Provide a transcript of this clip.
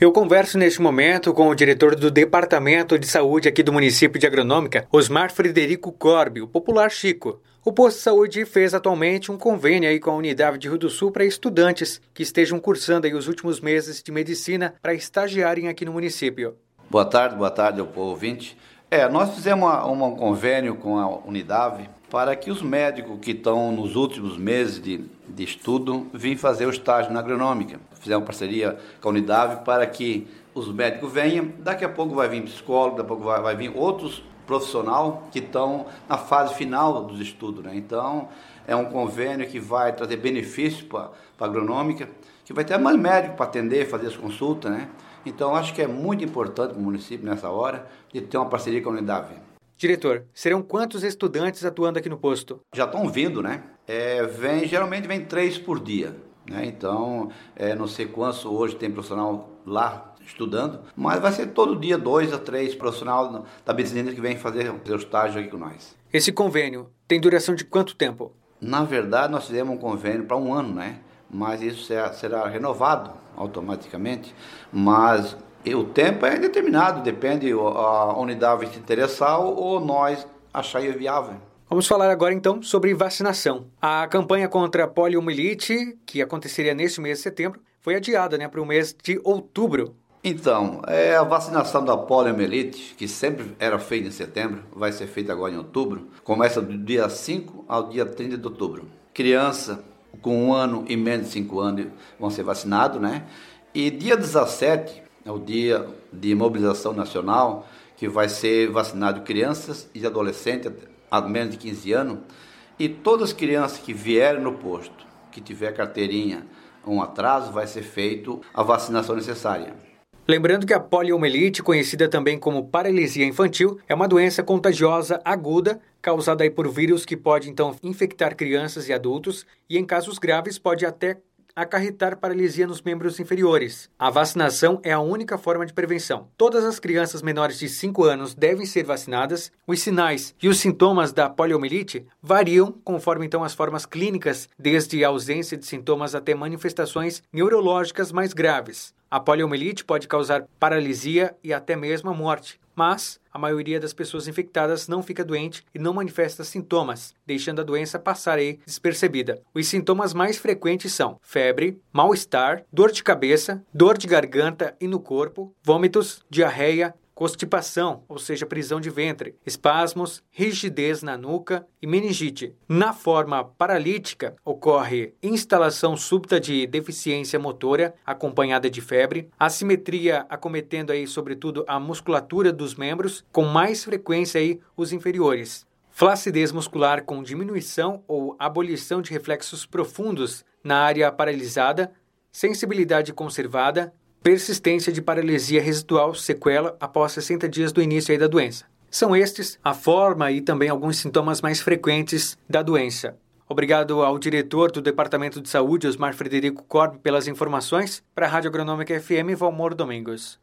Eu converso neste momento com o diretor do Departamento de Saúde aqui do município de Agronômica, Osmar Frederico Corbi, o popular Chico. O posto de saúde fez atualmente um convênio aí com a unidade de Rio do Sul para estudantes que estejam cursando aí os últimos meses de medicina para estagiarem aqui no município. Boa tarde, boa tarde ao povo ouvinte. É, nós fizemos uma, um convênio com a Unidade para que os médicos que estão nos últimos meses de, de estudo vim fazer o estágio na agronômica. Fizemos parceria com a Unidade para que os médicos venham. Daqui a pouco vai vir psicólogo, daqui a pouco vai, vai vir outros profissional que estão na fase final dos estudos. Né? Então, é um convênio que vai trazer benefícios para a agronômica, que vai ter mais médico para atender, fazer as consultas. Né? Então, acho que é muito importante para o município, nessa hora, de ter uma parceria com a Unidade. Diretor, serão quantos estudantes atuando aqui no posto? Já estão vindo, né? É, vem, geralmente vem três por dia. Né? Então, é, não sei quantos hoje tem profissional lá estudando, mas vai ser todo dia dois a três profissionais da medicina que vem fazer o estágio aqui com nós. Esse convênio tem duração de quanto tempo? Na verdade, nós fizemos um convênio para um ano, né? Mas isso será, será renovado automaticamente. Mas o tempo é determinado, depende a unidade se interessar ou nós achar viável. Vamos falar agora então sobre vacinação. A campanha contra a poliomielite, que aconteceria neste mês de setembro, foi adiada né, para o mês de outubro. Então, é, a vacinação da poliomielite, que sempre era feita em setembro, vai ser feita agora em outubro, começa do dia 5 ao dia 30 de outubro. Criança com um ano e menos de 5 anos vão ser vacinados, né? E dia 17 é o dia de mobilização nacional, que vai ser vacinado crianças e adolescentes a menos de 15 anos, e todas as crianças que vierem no posto, que tiver carteirinha, um atraso, vai ser feito a vacinação necessária. Lembrando que a poliomielite, conhecida também como paralisia infantil, é uma doença contagiosa aguda causada por vírus que pode então infectar crianças e adultos e em casos graves pode até acarretar paralisia nos membros inferiores. A vacinação é a única forma de prevenção. Todas as crianças menores de 5 anos devem ser vacinadas. Os sinais e os sintomas da poliomielite variam conforme então as formas clínicas, desde ausência de sintomas até manifestações neurológicas mais graves. A poliomielite pode causar paralisia e até mesmo a morte mas a maioria das pessoas infectadas não fica doente e não manifesta sintomas, deixando a doença passar aí despercebida. Os sintomas mais frequentes são febre, mal-estar, dor de cabeça, dor de garganta e no corpo, vômitos, diarreia, constipação, ou seja, prisão de ventre, espasmos, rigidez na nuca e meningite. Na forma paralítica, ocorre instalação súbita de deficiência motora acompanhada de febre, assimetria acometendo aí sobretudo a musculatura dos membros, com mais frequência aí os inferiores. Flacidez muscular com diminuição ou abolição de reflexos profundos na área paralisada, sensibilidade conservada, persistência de paralisia residual sequela após 60 dias do início da doença. São estes a forma e também alguns sintomas mais frequentes da doença. Obrigado ao diretor do Departamento de Saúde, Osmar Frederico Corb, pelas informações. Para a Rádio Agronômica FM, Valmor Domingos.